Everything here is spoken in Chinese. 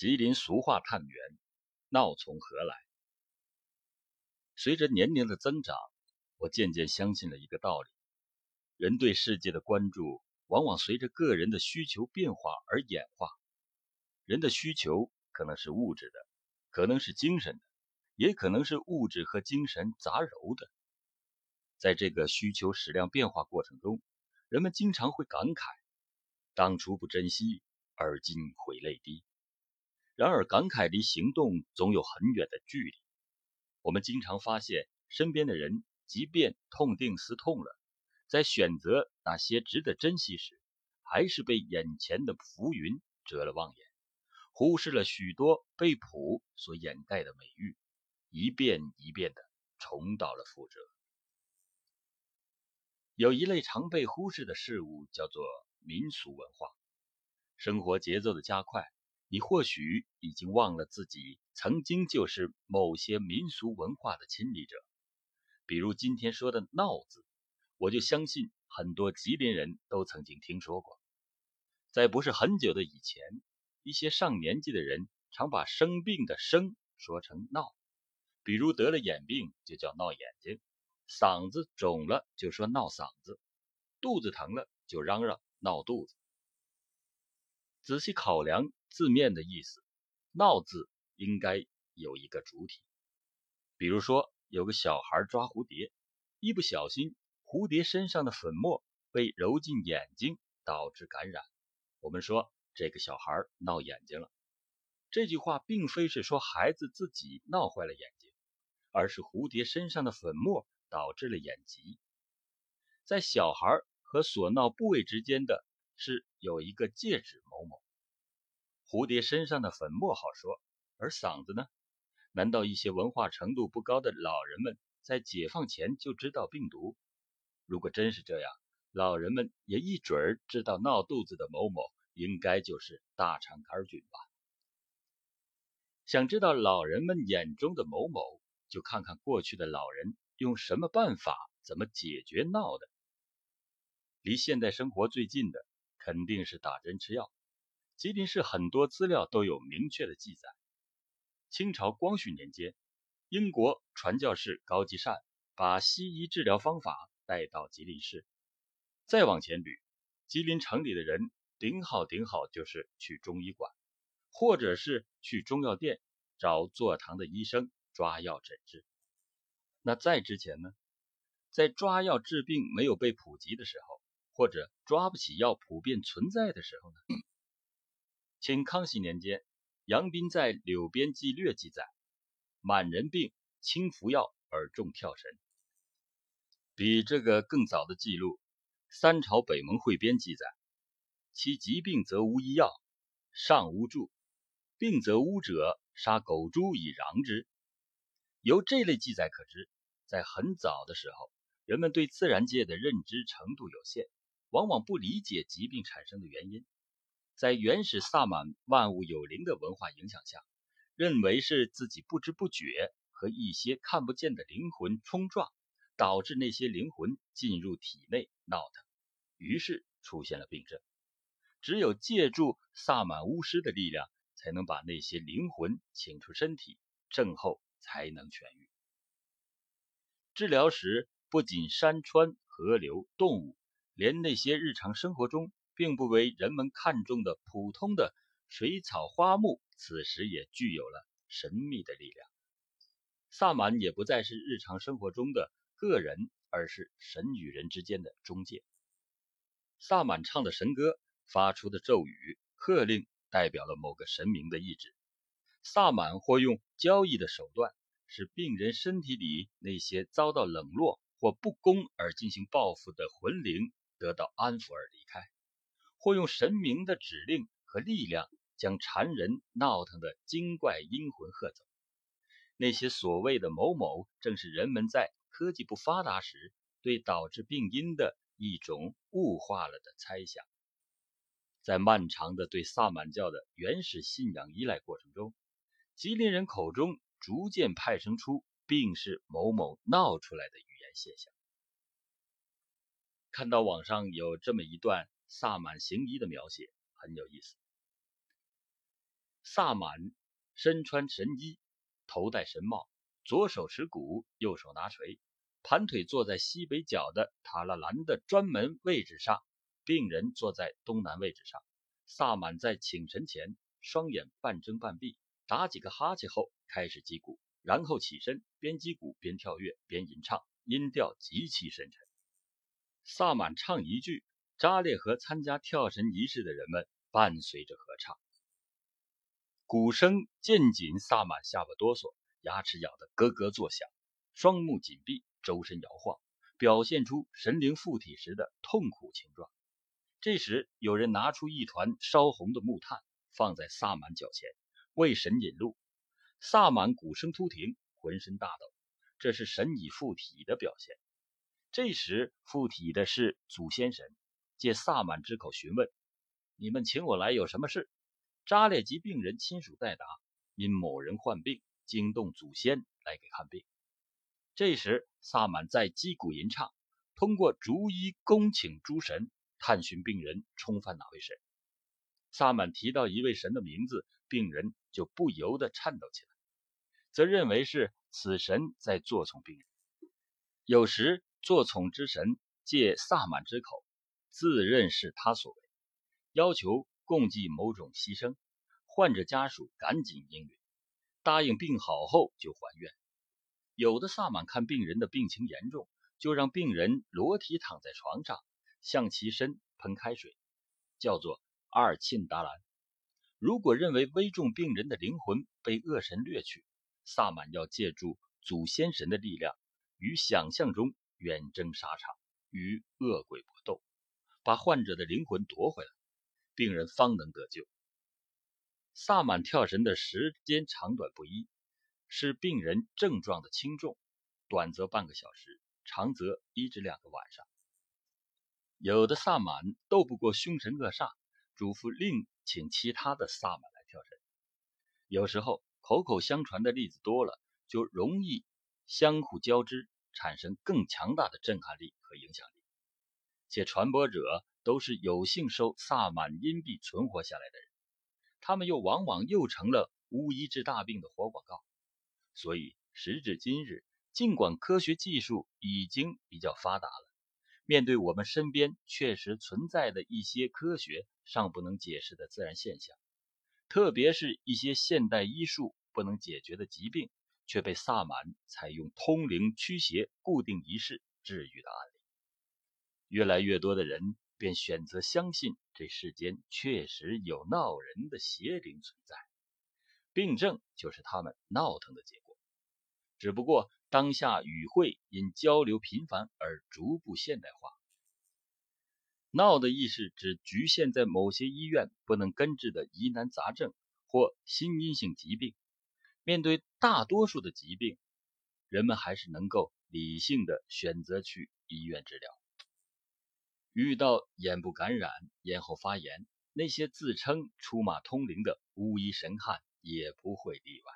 吉林俗话探源，闹从何来？随着年龄的增长，我渐渐相信了一个道理：人对世界的关注，往往随着个人的需求变化而演化。人的需求可能是物质的，可能是精神的，也可能是物质和精神杂糅的。在这个需求矢量变化过程中，人们经常会感慨：当初不珍惜，而今悔泪滴。然而，感慨离行动总有很远的距离。我们经常发现，身边的人即便痛定思痛了，在选择哪些值得珍惜时，还是被眼前的浮云遮了望眼，忽视了许多被普所掩盖的美誉，一遍一遍的重蹈了覆辙。有一类常被忽视的事物，叫做民俗文化。生活节奏的加快。你或许已经忘了自己曾经就是某些民俗文化的亲历者，比如今天说的“闹”字，我就相信很多吉林人都曾经听说过。在不是很久的以前，一些上年纪的人常把生病的“生”说成“闹”，比如得了眼病就叫闹眼睛，嗓子肿了就说闹嗓子，肚子疼了就嚷嚷闹肚子。仔细考量。字面的意思，“闹”字应该有一个主体。比如说，有个小孩抓蝴蝶，一不小心，蝴蝶身上的粉末被揉进眼睛，导致感染。我们说这个小孩闹眼睛了。这句话并非是说孩子自己闹坏了眼睛，而是蝴蝶身上的粉末导致了眼疾。在小孩和所闹部位之间的是有一个介指某某。蝴蝶身上的粉末好说，而嗓子呢？难道一些文化程度不高的老人们在解放前就知道病毒？如果真是这样，老人们也一准儿知道闹肚子的某某应该就是大肠杆菌吧？想知道老人们眼中的某某，就看看过去的老人用什么办法，怎么解决闹的。离现代生活最近的，肯定是打针吃药。吉林市很多资料都有明确的记载。清朝光绪年间，英国传教士高继善把西医治疗方法带到吉林市。再往前捋，吉林城里的人顶好顶好就是去中医馆，或者是去中药店找坐堂的医生抓药诊治。那在之前呢？在抓药治病没有被普及的时候，或者抓不起药普遍存在的时候呢？清康熙年间，杨斌在《柳边纪略》记载：满人病，轻服药而重跳神。比这个更早的记录，《三朝北盟汇编》记载：其疾病则无医药，上无助，病则巫者杀狗猪以攘之。由这类记载可知，在很早的时候，人们对自然界的认知程度有限，往往不理解疾病产生的原因。在原始萨满万物有灵的文化影响下，认为是自己不知不觉和一些看不见的灵魂冲撞，导致那些灵魂进入体内闹腾，于是出现了病症。只有借助萨满巫师的力量，才能把那些灵魂请出身体，症后才能痊愈。治疗时，不仅山川、河流、动物，连那些日常生活中。并不为人们看重的普通的水草花木，此时也具有了神秘的力量。萨满也不再是日常生活中的个人，而是神与人之间的中介。萨满唱的神歌，发出的咒语、喝令，代表了某个神明的意志。萨满或用交易的手段，使病人身体里那些遭到冷落或不公而进行报复的魂灵得到安抚而离开。或用神明的指令和力量，将缠人闹腾的精怪阴魂喝走。那些所谓的某某，正是人们在科技不发达时，对导致病因的一种物化了的猜想。在漫长的对萨满教的原始信仰依赖过程中，吉林人口中逐渐派生出病是某某闹出来的语言现象。看到网上有这么一段。萨满行医的描写很有意思。萨满身穿神衣，头戴神帽，左手持鼓，右手拿锤，盘腿坐在西北角的塔拉兰的专门位置上，病人坐在东南位置上。萨满在请神前，双眼半睁半闭，打几个哈欠后开始击鼓，然后起身，边击鼓边跳跃边吟唱，音调极其深沉。萨满唱一句，扎列和参加跳神仪式的人们伴随着合唱。鼓声渐紧，萨满下巴哆嗦，牙齿咬得咯咯作响，双目紧闭，周身摇晃，表现出神灵附体时的痛苦情状。这时，有人拿出一团烧红的木炭，放在萨满脚前，为神引路。萨满鼓声突停，浑身大抖，这是神已附体的表现。这时，附体的是祖先神，借萨满之口询问：“你们请我来有什么事？”扎列吉病人亲属代答：“因某人患病，惊动祖先来给看病。”这时，萨满在击鼓吟唱，通过逐一恭请诸神，探寻病人冲犯哪位神。萨满提到一位神的名字，病人就不由得颤抖起来，则认为是此神在作宠病人。有时，作宠之神借萨满之口，自认是他所为，要求。共计某种牺牲，患者家属赶紧应允，答应病好后就还愿。有的萨满看病人的病情严重，就让病人裸体躺在床上，向其身喷开水，叫做二沁达兰。如果认为危重病人的灵魂被恶神掠去，萨满要借助祖先神的力量，于想象中远征沙场，与恶鬼搏斗，把患者的灵魂夺回来。病人方能得救。萨满跳神的时间长短不一，视病人症状的轻重，短则半个小时，长则一至两个晚上。有的萨满斗不过凶神恶煞，嘱咐另请其他的萨满来跳神。有时候口口相传的例子多了，就容易相互交织，产生更强大的震撼力和影响力，且传播者。都是有幸受萨满阴币存活下来的人，他们又往往又成了巫医治大病的活广告。所以时至今日，尽管科学技术已经比较发达了，面对我们身边确实存在的一些科学尚不能解释的自然现象，特别是一些现代医术不能解决的疾病，却被萨满采用通灵驱邪、固定仪式治愈的案，越来越多的人。便选择相信这世间确实有闹人的邪灵存在，病症就是他们闹腾的结果。只不过当下与会因交流频繁而逐步现代化。闹的意识只局限在某些医院不能根治的疑难杂症或心因性疾病。面对大多数的疾病，人们还是能够理性的选择去医院治疗。遇到眼部感染、咽喉发炎，那些自称出马通灵的巫医神汉也不会例外。